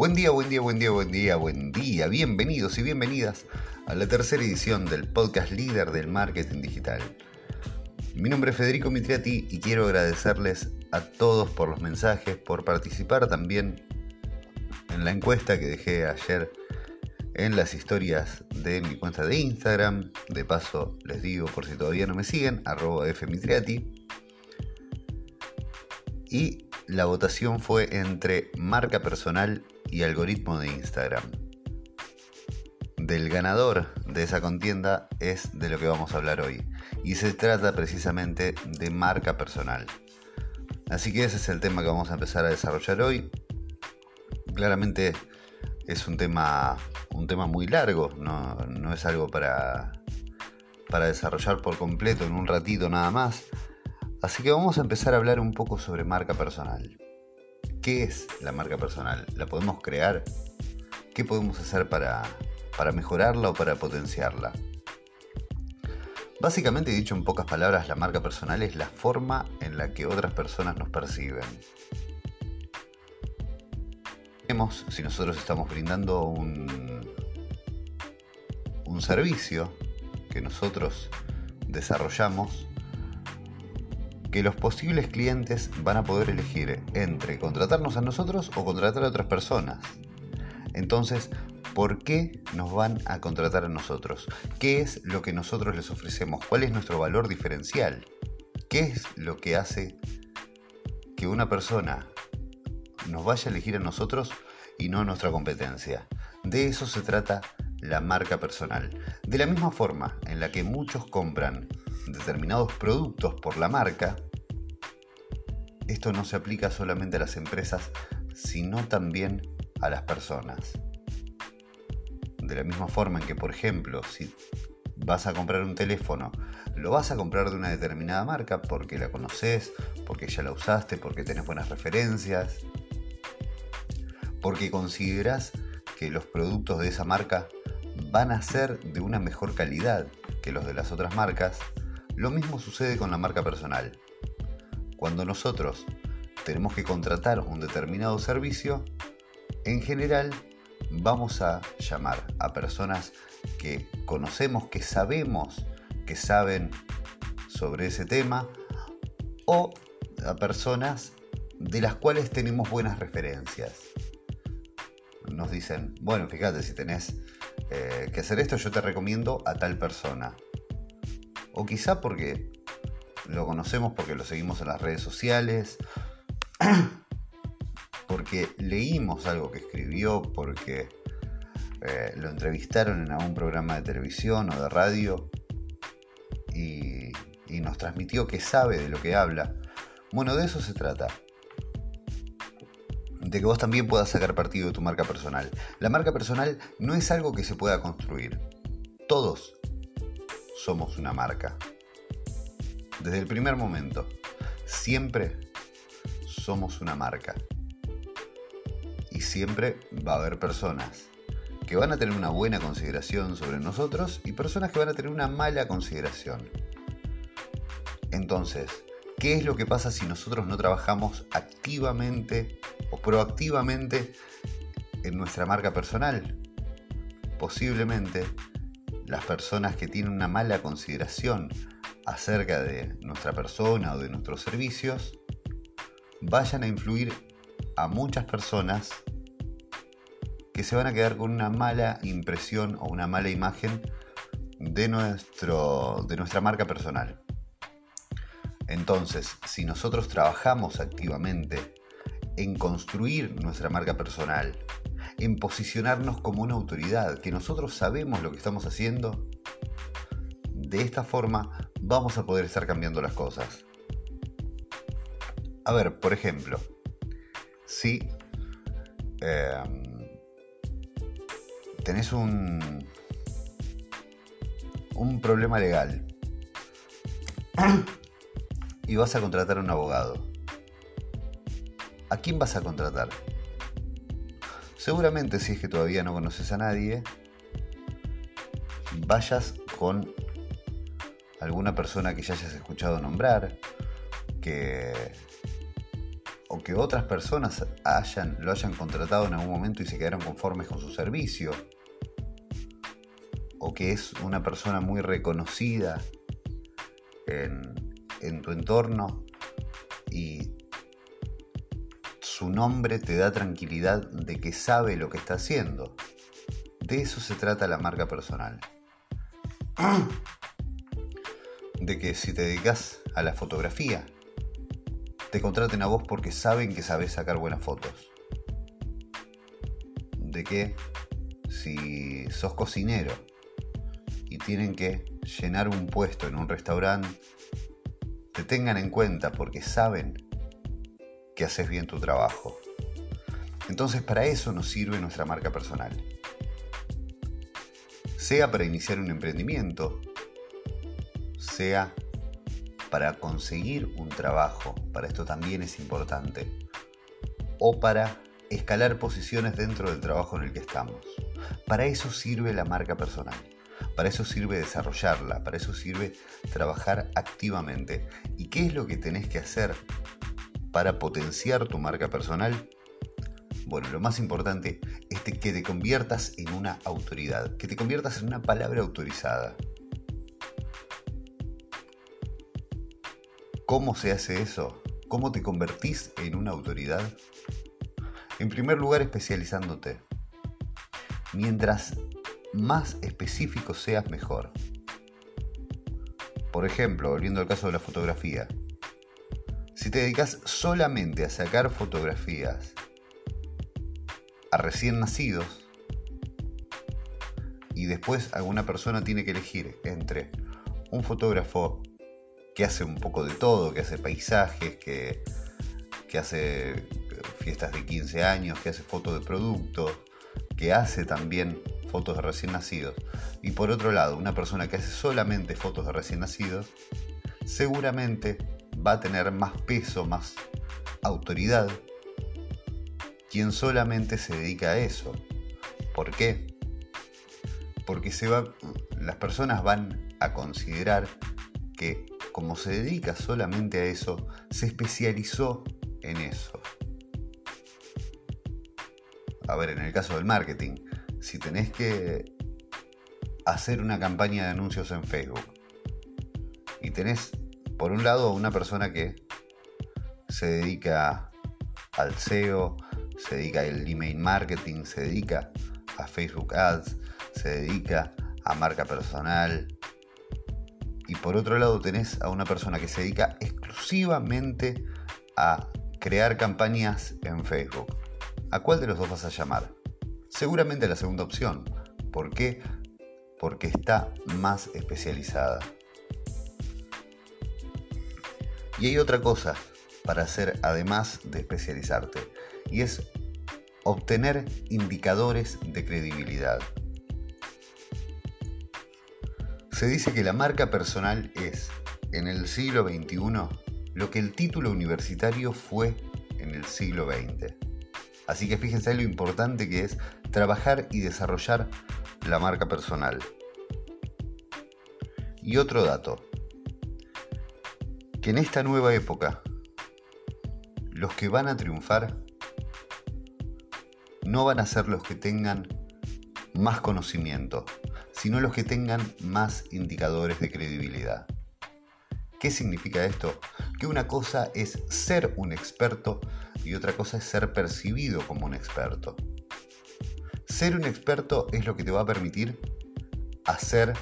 Buen día, buen día, buen día, buen día, buen día. Bienvenidos y bienvenidas a la tercera edición del podcast líder del marketing digital. Mi nombre es Federico Mitriati y quiero agradecerles a todos por los mensajes, por participar también en la encuesta que dejé ayer en las historias de mi cuenta de Instagram. De paso, les digo por si todavía no me siguen, arroba fmitriati. Y la votación fue entre marca personal y algoritmo de Instagram. Del ganador de esa contienda es de lo que vamos a hablar hoy. Y se trata precisamente de marca personal. Así que ese es el tema que vamos a empezar a desarrollar hoy. Claramente es un tema, un tema muy largo, no, no es algo para, para desarrollar por completo en un ratito nada más. Así que vamos a empezar a hablar un poco sobre marca personal. ¿Qué es la marca personal? ¿La podemos crear? ¿Qué podemos hacer para, para mejorarla o para potenciarla? Básicamente, dicho en pocas palabras, la marca personal es la forma en la que otras personas nos perciben. Vemos si nosotros estamos brindando un, un servicio que nosotros desarrollamos que los posibles clientes van a poder elegir entre contratarnos a nosotros o contratar a otras personas. Entonces, ¿por qué nos van a contratar a nosotros? ¿Qué es lo que nosotros les ofrecemos? ¿Cuál es nuestro valor diferencial? ¿Qué es lo que hace que una persona nos vaya a elegir a nosotros y no a nuestra competencia? De eso se trata la marca personal. De la misma forma en la que muchos compran determinados productos por la marca, esto no se aplica solamente a las empresas, sino también a las personas. De la misma forma en que, por ejemplo, si vas a comprar un teléfono, lo vas a comprar de una determinada marca porque la conoces, porque ya la usaste, porque tenés buenas referencias, porque consideras que los productos de esa marca van a ser de una mejor calidad que los de las otras marcas, lo mismo sucede con la marca personal. Cuando nosotros tenemos que contratar un determinado servicio, en general vamos a llamar a personas que conocemos, que sabemos que saben sobre ese tema o a personas de las cuales tenemos buenas referencias. Nos dicen, bueno, fíjate, si tenés eh, que hacer esto, yo te recomiendo a tal persona. O quizá porque lo conocemos porque lo seguimos en las redes sociales, porque leímos algo que escribió, porque eh, lo entrevistaron en algún programa de televisión o de radio y, y nos transmitió que sabe de lo que habla. Bueno, de eso se trata de que vos también puedas sacar partido de tu marca personal. La marca personal no es algo que se pueda construir. Todos somos una marca. Desde el primer momento, siempre somos una marca. Y siempre va a haber personas que van a tener una buena consideración sobre nosotros y personas que van a tener una mala consideración. Entonces, ¿qué es lo que pasa si nosotros no trabajamos activamente o proactivamente en nuestra marca personal? Posiblemente las personas que tienen una mala consideración acerca de nuestra persona o de nuestros servicios vayan a influir a muchas personas que se van a quedar con una mala impresión o una mala imagen de, nuestro, de nuestra marca personal. Entonces, si nosotros trabajamos activamente en construir nuestra marca personal, en posicionarnos como una autoridad, que nosotros sabemos lo que estamos haciendo, de esta forma vamos a poder estar cambiando las cosas. A ver, por ejemplo, si em, tenés un, un problema legal y vas a contratar a un abogado, ¿a quién vas a contratar? Seguramente si es que todavía no conoces a nadie, vayas con alguna persona que ya hayas escuchado nombrar, que, o que otras personas hayan, lo hayan contratado en algún momento y se quedaron conformes con su servicio, o que es una persona muy reconocida en, tu entorno y su nombre te da tranquilidad de que sabe lo que está haciendo. De eso se trata la marca personal. De que si te dedicas a la fotografía, te contraten a vos porque saben que sabes sacar buenas fotos. De que si sos cocinero y tienen que llenar un puesto en un restaurante, te tengan en cuenta porque saben que haces bien tu trabajo. Entonces para eso nos sirve nuestra marca personal. Sea para iniciar un emprendimiento, sea para conseguir un trabajo, para esto también es importante, o para escalar posiciones dentro del trabajo en el que estamos. Para eso sirve la marca personal, para eso sirve desarrollarla, para eso sirve trabajar activamente. ¿Y qué es lo que tenés que hacer para potenciar tu marca personal? Bueno, lo más importante es que te conviertas en una autoridad, que te conviertas en una palabra autorizada. ¿Cómo se hace eso? ¿Cómo te convertís en una autoridad? En primer lugar, especializándote. Mientras más específico seas, mejor. Por ejemplo, volviendo al caso de la fotografía. Si te dedicas solamente a sacar fotografías a recién nacidos y después alguna persona tiene que elegir entre un fotógrafo que hace un poco de todo, que hace paisajes, que, que hace fiestas de 15 años, que hace fotos de productos, que hace también fotos de recién nacidos. Y por otro lado, una persona que hace solamente fotos de recién nacidos, seguramente va a tener más peso, más autoridad, quien solamente se dedica a eso. ¿Por qué? Porque se va, las personas van a considerar que como se dedica solamente a eso, se especializó en eso. A ver, en el caso del marketing, si tenés que hacer una campaña de anuncios en Facebook y tenés, por un lado, una persona que se dedica al SEO, se dedica al email marketing, se dedica a Facebook Ads, se dedica a marca personal, y por otro lado tenés a una persona que se dedica exclusivamente a crear campañas en Facebook. ¿A cuál de los dos vas a llamar? Seguramente la segunda opción. ¿Por qué? Porque está más especializada. Y hay otra cosa para hacer además de especializarte, y es obtener indicadores de credibilidad. Se dice que la marca personal es, en el siglo XXI, lo que el título universitario fue en el siglo XX. Así que fíjense lo importante que es trabajar y desarrollar la marca personal. Y otro dato, que en esta nueva época, los que van a triunfar no van a ser los que tengan más conocimiento, sino los que tengan más indicadores de credibilidad. ¿Qué significa esto? Que una cosa es ser un experto y otra cosa es ser percibido como un experto. Ser un experto es lo que te va a permitir hacer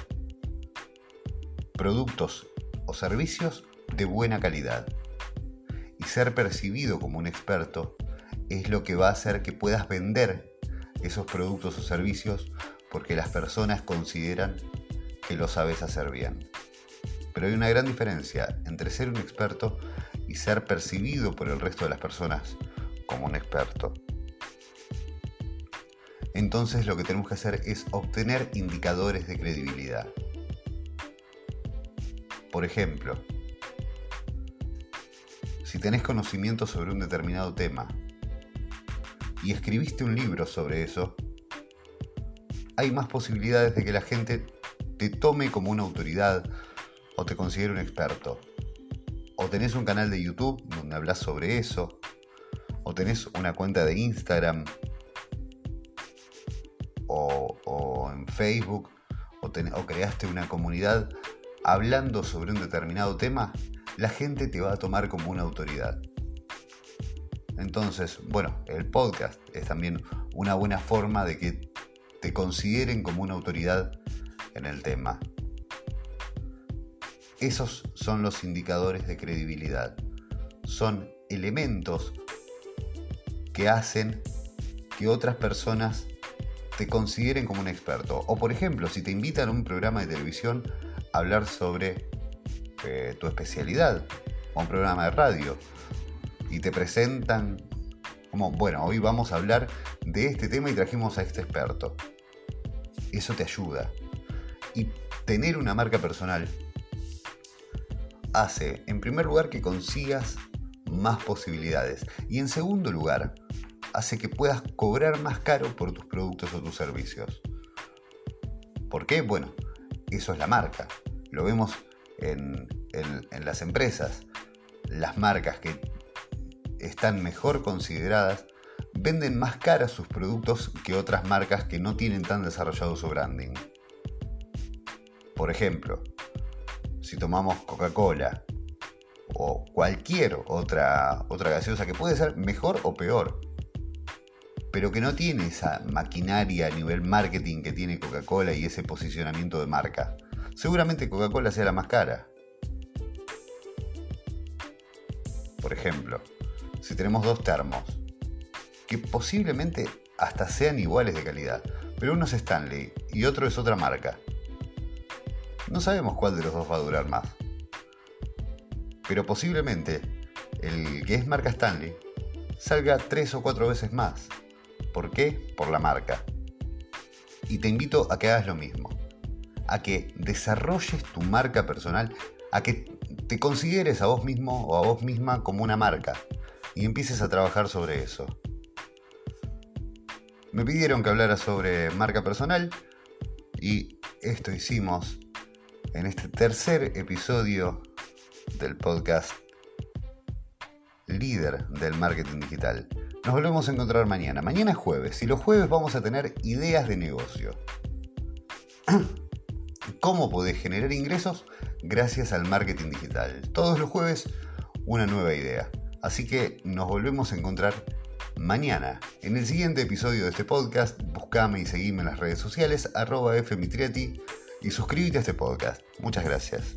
productos o servicios de buena calidad. Y ser percibido como un experto es lo que va a hacer que puedas vender esos productos o servicios porque las personas consideran que lo sabes hacer bien. Pero hay una gran diferencia entre ser un experto y ser percibido por el resto de las personas como un experto. Entonces lo que tenemos que hacer es obtener indicadores de credibilidad. Por ejemplo, si tenés conocimiento sobre un determinado tema y escribiste un libro sobre eso, hay más posibilidades de que la gente te tome como una autoridad o te considere un experto. O tenés un canal de YouTube donde hablas sobre eso, o tenés una cuenta de Instagram o, en Facebook o, o creaste una comunidad hablando sobre un determinado tema, la gente te va a tomar como una autoridad. Entonces, bueno, el podcast es también una buena forma de que te consideren como una autoridad en el tema. Esos son los indicadores de credibilidad. Son elementos que hacen que otras personas te consideren como un experto. O por ejemplo, si te invitan a un programa de televisión a hablar sobre eh, tu especialidad, o un programa de radio, y te presentan como, bueno, hoy vamos a hablar de este tema y trajimos a este experto. Eso te ayuda. Y tener una marca personal hace, en primer lugar, que consigas más posibilidades. Y en segundo lugar, hace que puedas cobrar más caro por tus productos o tus servicios. ¿Por qué? Bueno, eso es la marca. Lo vemos en, las empresas. Las marcas que están mejor consideradas venden más caras sus productos que otras marcas que no tienen tan desarrollado su branding. Por ejemplo, si tomamos Coca-Cola o cualquier otra, otra gaseosa que puede ser mejor o peor, pero que no tiene esa maquinaria a nivel marketing que tiene Coca-Cola y ese posicionamiento de marca. Seguramente Coca-Cola sea la más cara. Por ejemplo, si tenemos dos termos, que posiblemente hasta sean iguales de calidad, pero uno es Stanley y otro es otra marca. No sabemos cuál de los dos va a durar más. Pero posiblemente el que es marca Stanley salga tres o cuatro veces más. ¿Por qué? Por la marca. Y te invito a que hagas lo mismo. A que desarrolles tu marca personal, a que te consideres a vos mismo o a vos misma como una marca y empieces a trabajar sobre eso. Me pidieron que hablara sobre marca personal y esto hicimos en este tercer episodio del podcast líder del marketing digital. Nos volvemos a encontrar mañana. Mañana es jueves y los jueves vamos a tener ideas de negocio. ¿Cómo podés generar ingresos gracias al marketing digital? Todos los jueves una nueva idea. Así que nos volvemos a encontrar mañana. En el siguiente episodio de este podcast, buscame y seguime en las redes sociales, arroba fmitriati y suscríbete a este podcast. Muchas gracias.